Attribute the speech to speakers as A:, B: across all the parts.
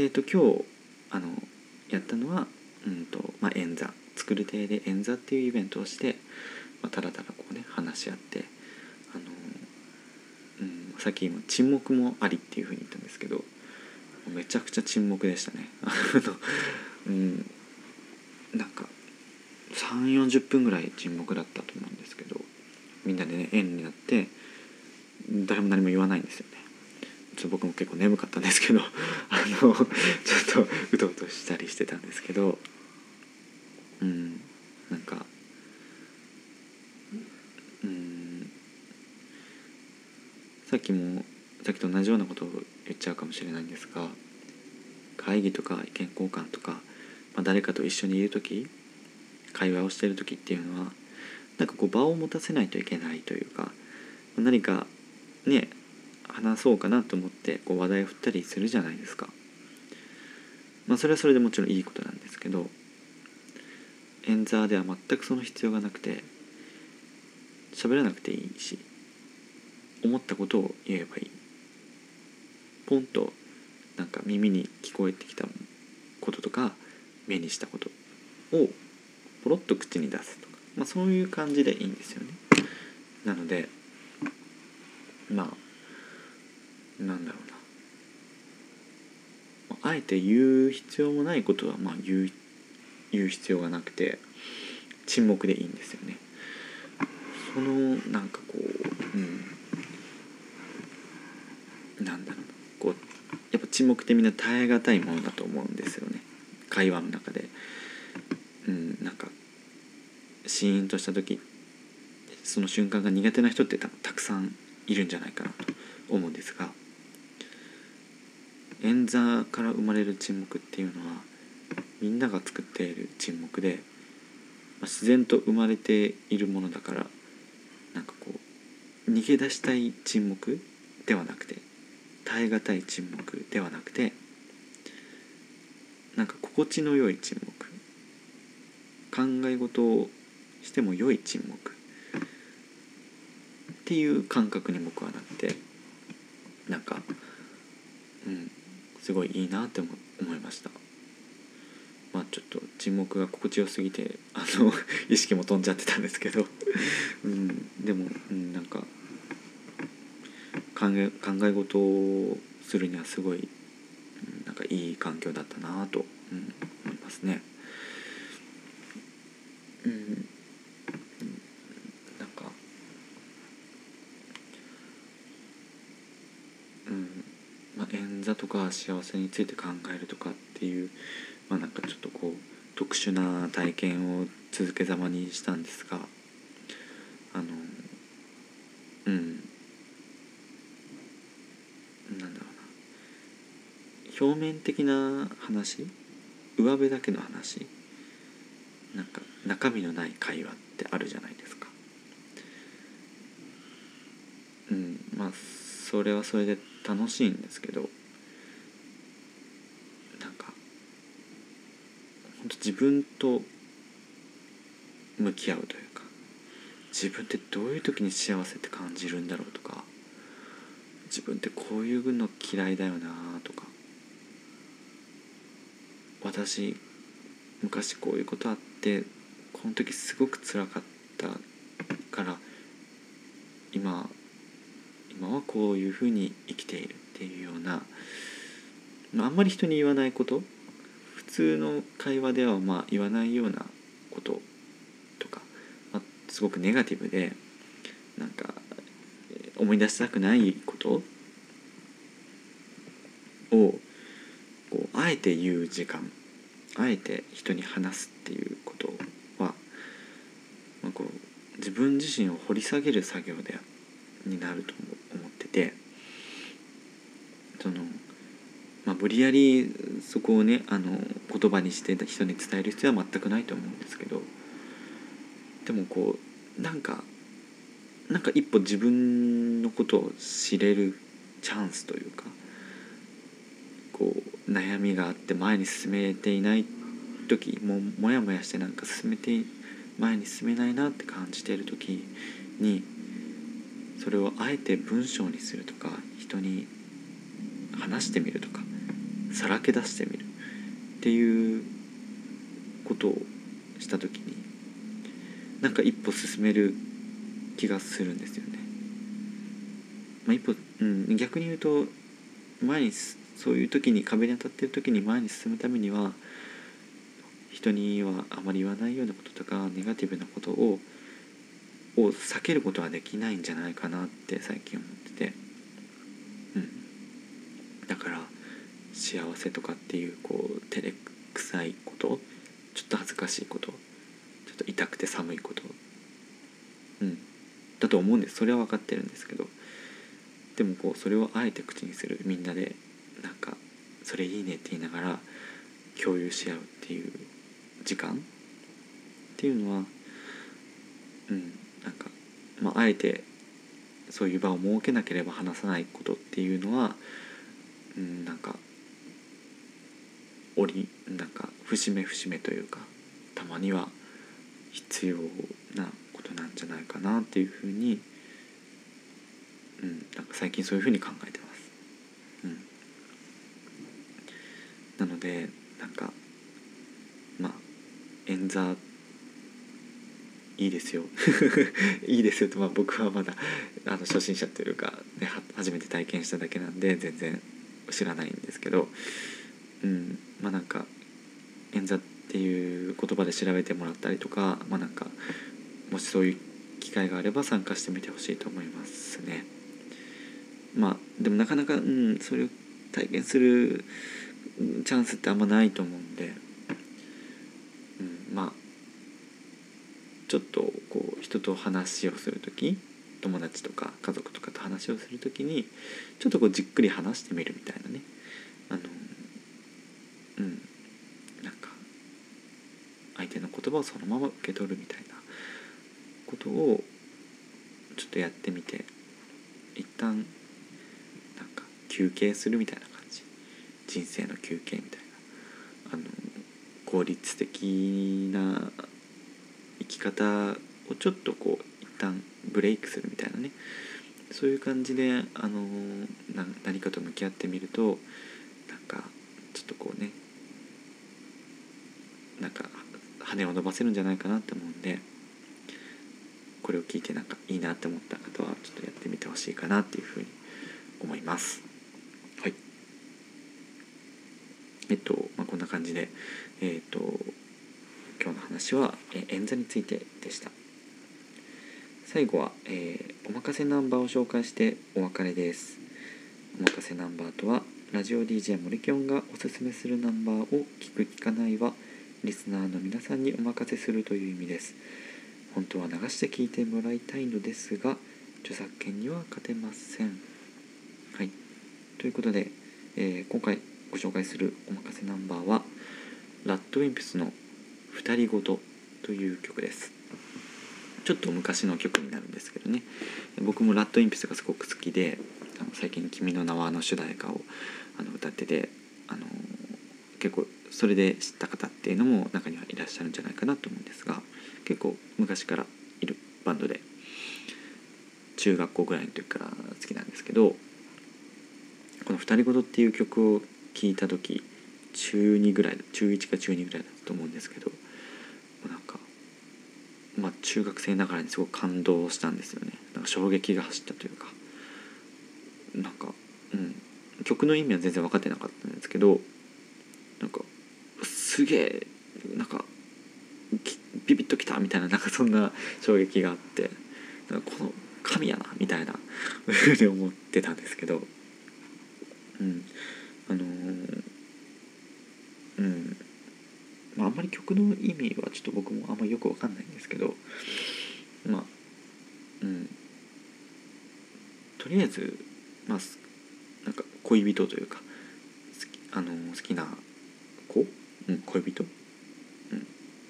A: えっと今日あのやったのは、うんとまあ、演座作る亭で演座っていうイベントをして、まあ、ただただこうね話し合ってあの、うん、さっき今沈黙もありっていうふうに言ったんですけどめちゃくちゃ沈黙でしたね。あのうんなんか3 4 0分ぐらい沈黙だったと思うんですけどみんなでね円になって誰も何も言わないんですよねちょ僕も結構眠かったんですけどあのちょっとうとうとしたりしてたんですけどうんなんかうんさっきもさっきと同じようなことを言っちゃうかもしれないんですが会議とか意見交換とか、まあ、誰かと一緒にいる時会話をしてる時っていうのはなんかこう場を持たせないといけないというか何かね話そうかなと思ってこう話題を振ったりするじゃないですか。まあそれはそれでもちろんいいことなんですけど演座では全くその必要がなくて喋らなくていいし思ったことを言えばいいポンとなんか耳に聞こえてきたこととか目にしたことをポロッと口に出すとか、まあ、そういう感じでいいんですよね。なのでまあなんだろうな。あえて言う必要もないことはまあ言う言う必要がなくて沈黙でいいんですよね。そのなんかこう、うん、なんだろうこうやっぱ沈黙ってみんな耐え難いものだと思うんですよね。会話の中で。うん、なんかシーンとした時その瞬間が苦手な人ってたくさんいるんじゃないかなと思うんですが。演座から生まれる沈黙っていうのはみんなが作っている沈黙で、まあ、自然と生まれているものだからなんかこう逃げ出したい沈黙ではなくて耐え難い沈黙ではなくてなんか心地の良い沈黙考え事をしても良い沈黙っていう感覚に僕はなってなんかうんすごいいいなって思いましたまあちょっと沈黙が心地よすぎてあの 意識も飛んじゃってたんですけど、うん、でも、うん、なんか考え考え事をするにはすごい、うん、なんかいい環境だったなと、うん、思いますね。うん座とか幸せについて考えるとかっていうまあなんかちょっとこう特殊な体験を続けざまにしたんですがあのうん。なんだろうな。表面的な話？上辺だけの話？なんか中身のない会話ってあるじゃないですか。うん。まあそれはそれで楽しいんですけど。自分と向き合うというか自分ってどういう時に幸せって感じるんだろうとか自分ってこういうの嫌いだよなとか私昔こういうことあってこの時すごく辛かったから今今はこういうふうに生きているっていうようなあんまり人に言わないこと通の会話ではまあ言わないようなこととか、まあ、すごくネガティブでなんか思い出したくないことをこうあえて言う時間あえて人に話すっていうことは、まあ、こう自分自身を掘り下げる作業でになると思っててそのまあ、無理やりそこをねあの言葉にして人に伝える必要は全くないと思うんですけどでもこうなんかなんか一歩自分のことを知れるチャンスというかこう悩みがあって前に進めていない時もうモヤモヤしてなんか進めて前に進めないなって感じている時にそれをあえて文章にするとか人に話してみるとかさらけ出してみる。っていうことをした時になんか一歩進める気がするんですよね。まあ、一歩、うん、逆に言うと前にそういう時に壁に当たってる時に前に進むためには人にはあまり言わないようなこととかネガティブなことをを避けることはできないんじゃないかなって最近思ってて、うん、だから幸せとかっていうこう照れくさいことちょっと恥ずかしいことちょっと痛くて寒いこと、うん、だと思うんです。それは分かってるんですけど。でもこうそれをあえて口にする。みんなでなんか「それいいね」って言いながら共有し合うっていう時間。っていうのはうん。なんか、まあ、あえてそういう場を設けなければ話さないことっていうのは、うん、なんか折なんか節目節目というかたまには必要なことなんじゃないかなっていうふうに、うん、なんか最近そういうふうに考えてます。うん、なのでなんかまあ演座いいですよ いいですよと、まあ、僕はまだあの初心者というか、ね、初めて体験しただけなんで全然知らないんですけど、うんまあなんか演座っていう言葉で調べてもらったりとか、まあ、なんかもしそういう機会があれば参加してみてほしいと思いますね。まあでもなかなか、うん、それを体験するチャンスってあんまないと思うんで、うん、まあちょっとこう人と話をする時友達とか家族とかと話をする時にちょっとこうじっくり話してみるみたいなねあのうん。なんか相手の言葉をそのまま受け取るみたいなことをちょっとやってみて一旦なんか休憩するみたいな感じ。人生の休憩みたいな。あの効率的な生き方をちょっとこう一旦ブレイクするみたいなね。そういう感じで、あの何かと向き合ってみるとなんかちょっとこうねなんか羽を伸ばせるんじゃないかなって思うんでこれを聞いてなんかいいなって思った方はちょっとやってみてほしいかなっていうふうに思います。はい。えっと、まあ、こんな感じで、えっと、今日の話は、え演座についてでした。最後は、えー、おまかせナンバーを紹介してお別れです。おまかせナンバーとはラジオ DJ モリキョンがおすすめするナンバーを聞く聞かないはリスナーの皆さんにお任せするという意味です。本当は流して聞いてもらいたいのですが著作権には勝てません。はい。ということで、えー、今回ご紹介するおまかせナンバーはラッドウィンプスの二人ごとという曲です。ちょっと昔の曲になるんですけどね。僕もラッドインピスがすごく好きであの最近「君の名は」の主題歌をあの歌っててあの結構それで知った方っていうのも中にはいらっしゃるんじゃないかなと思うんですが結構昔からいるバンドで中学校ぐらいの時から好きなんですけどこの「二人ごと」っていう曲を聴いた時中2ぐらい中1か中2ぐらいだったと思うんですけどなんかまあ中学生ながらにすごく感動したんですよね。なんか衝撃が走ったというか。なんかうん。曲の意味は全然分かってなかったんですけどすげえなんかビビッときたみたいななんかそんな衝撃があってなんかこの神やなみたいなふうに思ってたんですけどうん。あのーうん。まあ、あんまり曲の意味はちょっと僕もあんまりよく分かんないんですけどまあうん。とりあえずまあなんか恋人というか好きあの好きな、うん、恋人、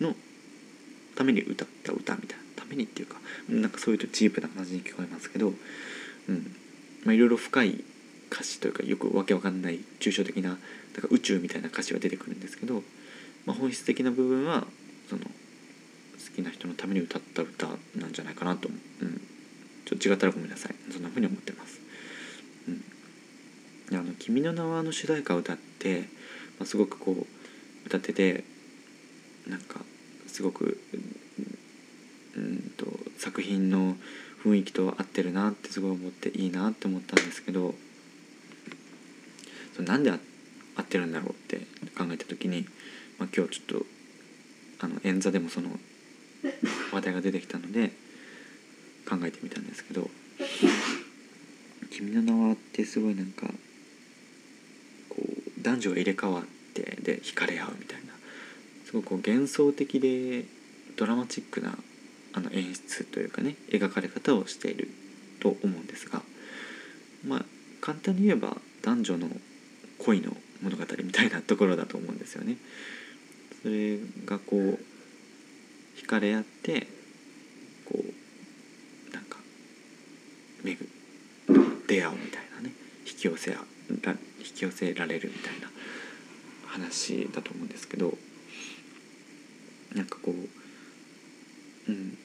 A: うん、のために歌った歌みたいな。ためにっていうかなんかそういうとチープな感じに聞こえますけど、うん。まあ、いろいろ深い歌詞というかよくわけわかんない抽象的なだから宇宙みたいな歌詞が出てくるんですけど、まあ、本質的な部分はその好きな人のために歌った歌なんじゃないかなと、う。ん、ちょっと違ったらごめんなさい。そんなふうに思ってます。うん、あの「君の名は」の主題歌を歌って、まあ、すごくこう歌っててなんかすごくうんと作品の雰囲気と合ってるなってすごい思っていいなって思ったんですけどそなんで合ってるんだろうって考えた時に、まあ、今日ちょっとあの演座でもその話題が出てきたので考えてみたんですけど「君の名は」ってすごいなんかこう男女が入れ替わってで惹かれ合うみたいなすごく幻想的でドラマチックなあの演出というかね描かれ方をしていると思うんですがまあ簡単に言えば男女の恋の物語みたいなところだと思うんですよね。それがこう惹かれ合ってこうなんかめぐ出会うみたいなね引き寄せら引き寄せられるみたいな話だと思うんですけどなんかこううん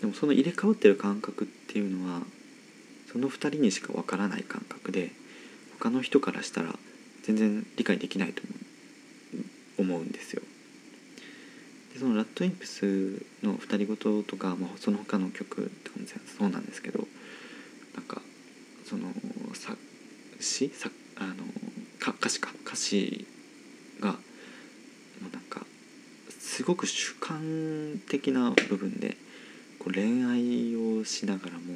A: でもその入れ替わってる感覚っていうのはその2人にしかわからない感覚で他の人からしたら全然理解できないと思うんですよ。でそのラッドインプスの「二人ごと」とか、まあ、その他の曲とかもそうなんですけどなんかその作詞さあの歌詞か歌詞がもうなんかすごく主観的な部分でこう恋愛をしながらも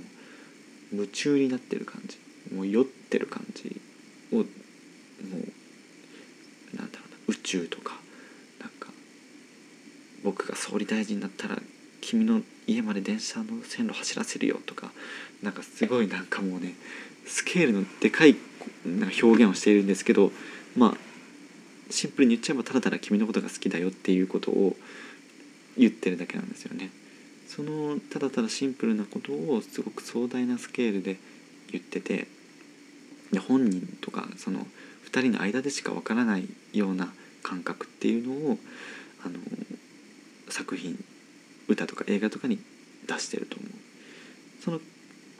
A: 夢中になってる感じもう酔ってる感じをもうなんだろうな宇宙とかなんか僕が総理大臣になったら君の家まで電車の線路走らせるよとかなんかすごいなんかもうねスケールのでかいな表現をしているんですけどまあシンプルに言っちゃえばただただ君のことが好きだよっていうことを言ってるだけなんですよね。そのただただシンプルなことをすごく壮大なスケールで言っててで本人とかその2人の間でしかわからないような感覚っていうのをあの作品歌とか映画とかに出してると思う。その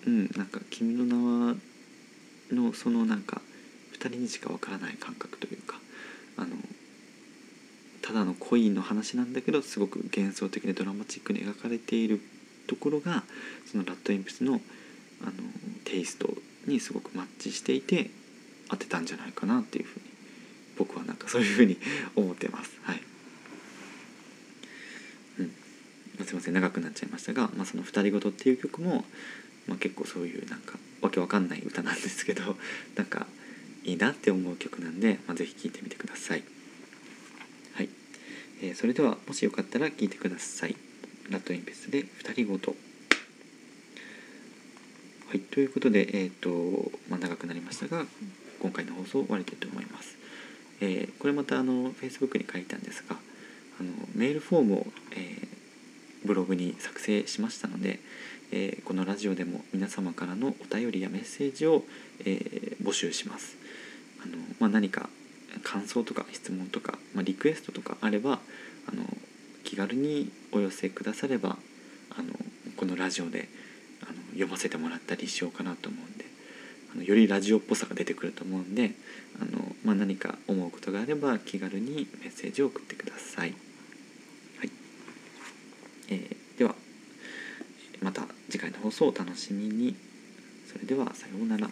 A: うんなんか「君の名は」のそのなんか2人にしかわからない感覚というかあのただの恋の話なんだけどすごく幻想的でドラマチックに描かれているところがそのラッドインプスのあのテイストにすごくマッチしていて当てたんじゃないかなっていうふうに僕はなんかそういうふうに思ってます。はい。うん、すいません。長くなっちゃいましたが「まあ、その二人ごと」っていう曲も、まあ、結構そういうなんかわけわかんない歌なんですけどなんかいいなって思う曲なんで、まあ、ぜひ聴いてみてください。はい、えー、それではもしよかったら聴いてください。ラットインペスで「二人ごと」。はい、ということで、えーとまあ、長くなりましたが今回の放送終わりたいと思います。えー、これまたあの Facebook に書いたんですがあのメールフォームを、えー、ブログに作成しましたので、えー、このラジオでも皆様からのお便りやメッセージを、え募集します。まあ、何か感想とか質問とか、まあ、リクエストとかあればあの気軽にお寄せくださればあのこのラジオであの読ませてもらったりしようかなと思うんであのよりラジオっぽさが出てくると思うんであの、まあ、何か思うことがあれば気軽にメッセージを送ってください。はいえー、ではまた次回の放送をお楽しみに。それではさようなら。